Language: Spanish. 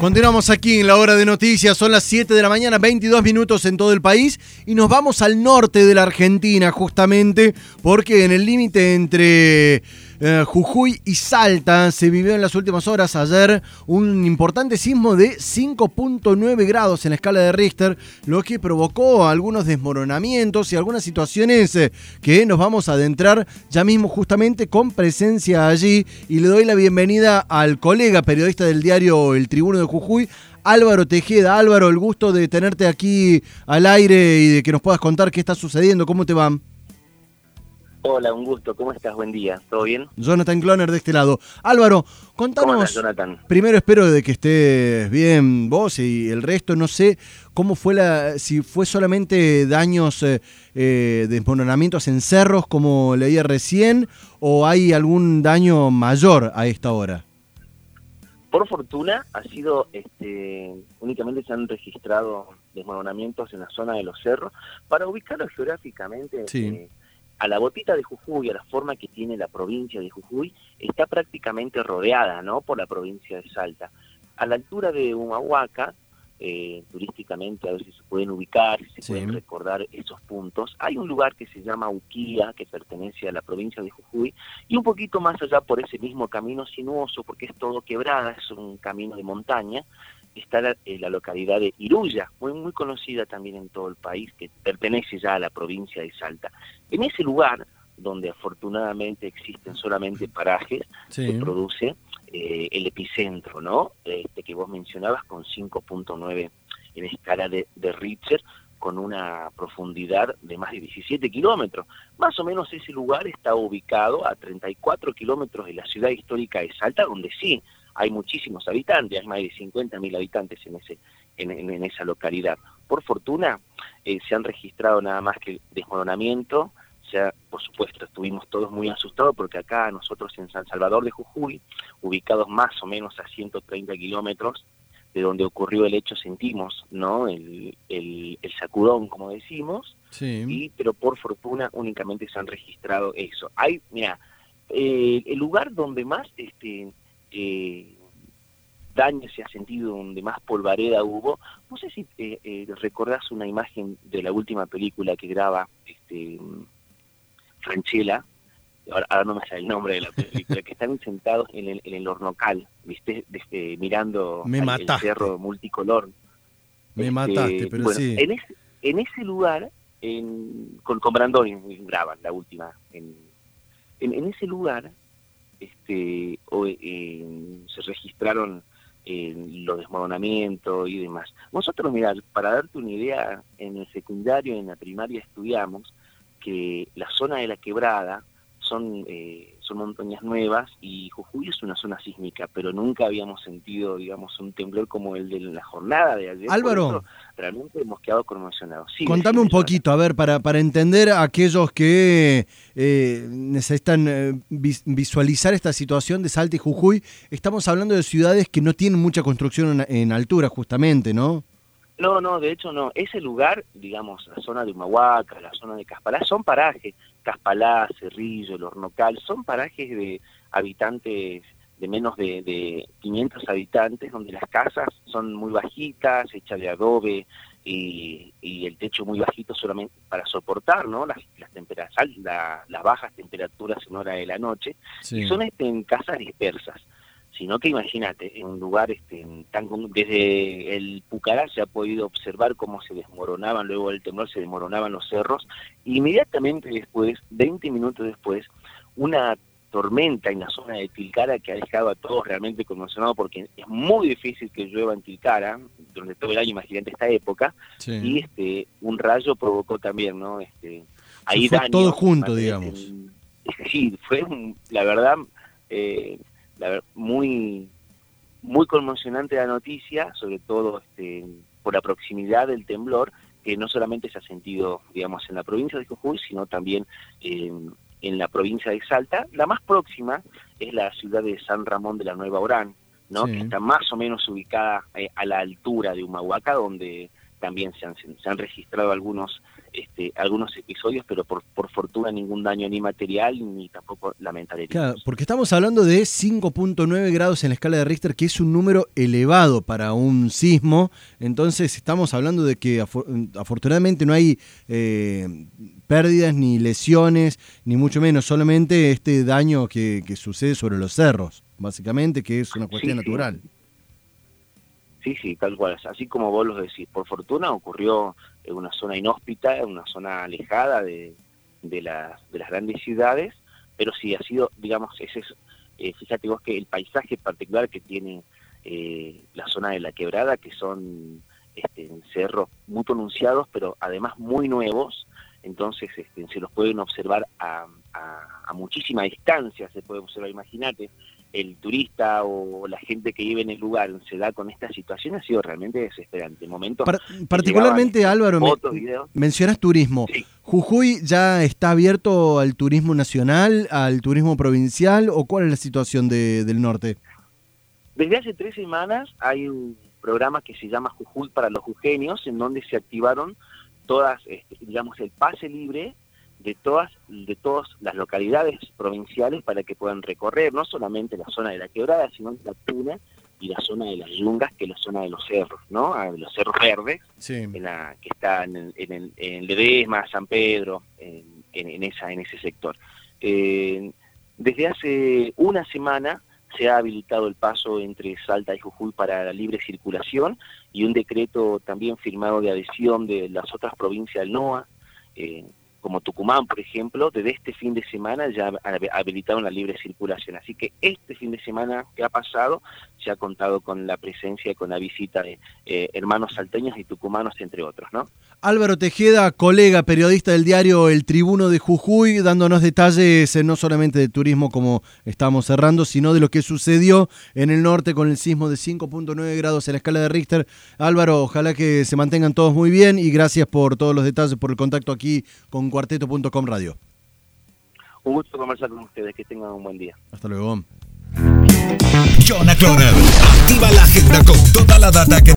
Continuamos aquí en la hora de noticias, son las 7 de la mañana, 22 minutos en todo el país y nos vamos al norte de la Argentina justamente porque en el límite entre eh, Jujuy y Salta se vivió en las últimas horas ayer un importante sismo de 5.9 grados en la escala de Richter, lo que provocó algunos desmoronamientos y algunas situaciones eh, que nos vamos a adentrar ya mismo justamente con presencia allí y le doy la bienvenida al colega periodista del diario El Tribuno de Jujuy, Álvaro Tejeda. Álvaro, el gusto de tenerte aquí al aire y de que nos puedas contar qué está sucediendo, cómo te va. Hola, un gusto. ¿Cómo estás? Buen día. ¿Todo bien? Jonathan Cloner de este lado. Álvaro, contanos. Jonathan? Primero espero de que estés bien vos y el resto. No sé cómo fue la. Si fue solamente daños, eh, eh, desmoronamientos en cerros, como leía recién, o hay algún daño mayor a esta hora. Por fortuna, ha sido. este Únicamente se han registrado desmoronamientos en la zona de los cerros. Para ubicarlo geográficamente. Sí. Eh, a la botita de Jujuy, a la forma que tiene la provincia de Jujuy, está prácticamente rodeada ¿no? por la provincia de Salta. A la altura de Humahuaca, eh, turísticamente a ver si se pueden ubicar, si se Sí. pueden recordar esos puntos, hay un lugar que se llama Uquía, que pertenece a la provincia de Jujuy, y un poquito más allá por ese mismo camino sinuoso, porque es todo quebrada, es un camino de montaña, está la, eh, la localidad de Iruya, muy, muy conocida también en todo el país, que pertenece ya a la provincia de Salta. En ese lugar, donde afortunadamente existen solamente parajes, se produce eh, el epicentro, ¿no? Este que vos mencionabas con 5.9 en escala de, de Richter, con una profundidad de más de 17 kilómetros. Más o menos ese lugar está ubicado a 34 kilómetros de la ciudad histórica de Salta, donde sí hay muchísimos habitantes, hay más de 50.000 habitantes en, ese, en, esa localidad. Por fortuna, eh, se han registrado nada más que desmoronamiento, sea, por supuesto, estuvimos todos muy asustados porque acá nosotros en San Salvador de Jujuy, ubicados más o menos a 130 kilómetros de donde ocurrió el hecho, sentimos, ¿no? El, el, el sacudón, como decimos, Sí. y, pero por fortuna únicamente se han registrado eso. Hay, mira, eh, el lugar donde más este eh, daño se ha sentido, donde más polvareda hubo, no sé si eh, eh, recordás una imagen de la última película que graba este Franchella, ahora, ahora no me sale el nombre de la película, que están sentados en el, en el hornocal, ¿viste? Desde, mirando Me al- el cerro multicolor. Me Este, mataste, pero bueno, sí. En ese, en ese lugar, en, con, con Brandoni graban la última. En, en, en ese lugar este, o, eh, se registraron eh, los desmoronamientos y demás. Nosotros, mira, para darte una idea, en el secundario y en la primaria estudiamos que la zona de la quebrada son, eh, son montañas nuevas y Jujuy es una zona sísmica, pero nunca habíamos sentido, digamos, un temblor como el de la jornada de ayer. Por Álvaro. eso realmente hemos quedado conmocionados. Sí, Contame un poquito, a ver, para, para entender a aquellos que eh, necesitan eh, vis- visualizar esta situación de Salta y Jujuy. Estamos hablando de ciudades que no tienen mucha construcción en, en altura, justamente, ¿no? No, no, de hecho no. Ese lugar, digamos, la zona de Humahuaca, la zona de Caspalá, son parajes. Caspalá, Cerrillo, el Hornocal, son parajes de habitantes de menos de, de 500 habitantes, donde las casas son muy bajitas, hechas de adobe y, y el techo muy bajito solamente para soportar ¿no? las, las, la- las bajas temperaturas en hora de la noche. Sí. Y son este, en casas dispersas sino que imagínate, en un lugar este, tan desde el Pucará se ha podido observar cómo se desmoronaban, luego del temblor se desmoronaban los cerros, inmediatamente después, 20 minutos después, una tormenta en la zona de Tilcara que ha dejado a todos realmente conmocionados porque es muy difícil que llueva en Tilcara durante todo el año, imagínate esta época, Sí. y este un rayo provocó también, ¿no? Este, ahí fue daños, todo junto, digamos. en- sí, fue un- la verdad, eh, la muy muy conmocionante la noticia, sobre todo este, por la proximidad del temblor, que no solamente se ha sentido, digamos, en la provincia de Jujuy, sino también en, en la provincia de Salta. La más próxima es la ciudad de San Ramón de la Nueva Orán, ¿no? Sí. que está más o menos ubicada eh, a la altura de Humahuaca, donde también se han, se han registrado algunos este, algunos episodios, pero por, por fortuna ningún daño ni material ni tampoco lamentable. Claro, porque estamos hablando de 5.9 grados en la escala de Richter, que es un número elevado para un sismo. Entonces estamos hablando de que afortunadamente no hay eh, pérdidas ni lesiones, ni mucho menos, solamente este daño que, sucede sobre los cerros, básicamente, que es una cuestión natural. Sí, sí, tal cual. Así como vos lo decís, por fortuna ocurrió en una zona inhóspita, en una zona alejada de, de, las, de las grandes ciudades, pero sí ha sido, digamos, ese es, eh, fíjate vos que el paisaje particular que tiene eh, la zona de la quebrada, que son este, cerros muy pronunciados, pero además muy nuevos, entonces este, se los pueden observar a, a, muchísima distancia, se puede observar, imagínate, el turista o la gente que vive en el lugar se da con esta situación ha sido realmente desesperante. Momentos particularmente Álvaro, mencionas turismo. ¿Jujuy ya está abierto al turismo nacional, al turismo provincial o cuál es la situación de, del norte? Desde hace tres semanas hay un programa que se llama Jujuy para los jujeños en donde se activaron todas, este, digamos, el pase libre de todas, de todas las localidades provinciales para que puedan recorrer no solamente la zona de la quebrada, sino la tuna y la zona de las yungas, que es la zona de los cerros, ¿no? Ah, los cerros verdes, en la, que están en, en, en, Ledesma, San Pedro, en, en, esa, en ese sector. Eh, desde hace una semana se ha habilitado el paso entre Salta y Jujuy para la libre circulación y un decreto también firmado de adhesión de las otras provincias del NOA, eh, como Tucumán, por ejemplo, desde este fin de semana ya habilitaron la libre circulación. Así que este fin de semana que ha pasado se ha contado con la presencia y con la visita de eh, hermanos salteños y tucumanos, entre otros, ¿no? Álvaro Tejeda, colega, periodista del diario El Tribuno de Jujuy, dándonos detalles eh, no solamente de turismo como estamos cerrando, sino de lo que sucedió en el norte con el sismo de 5.9 grados en la escala de Richter. Álvaro, ojalá que se mantengan todos muy bien y gracias por todos los detalles, por el contacto aquí con cuarteto.com Radio. Un gusto conversar con ustedes, que tengan un buen día. Hasta luego. Jonah Cloner, activa la agenda con toda la data que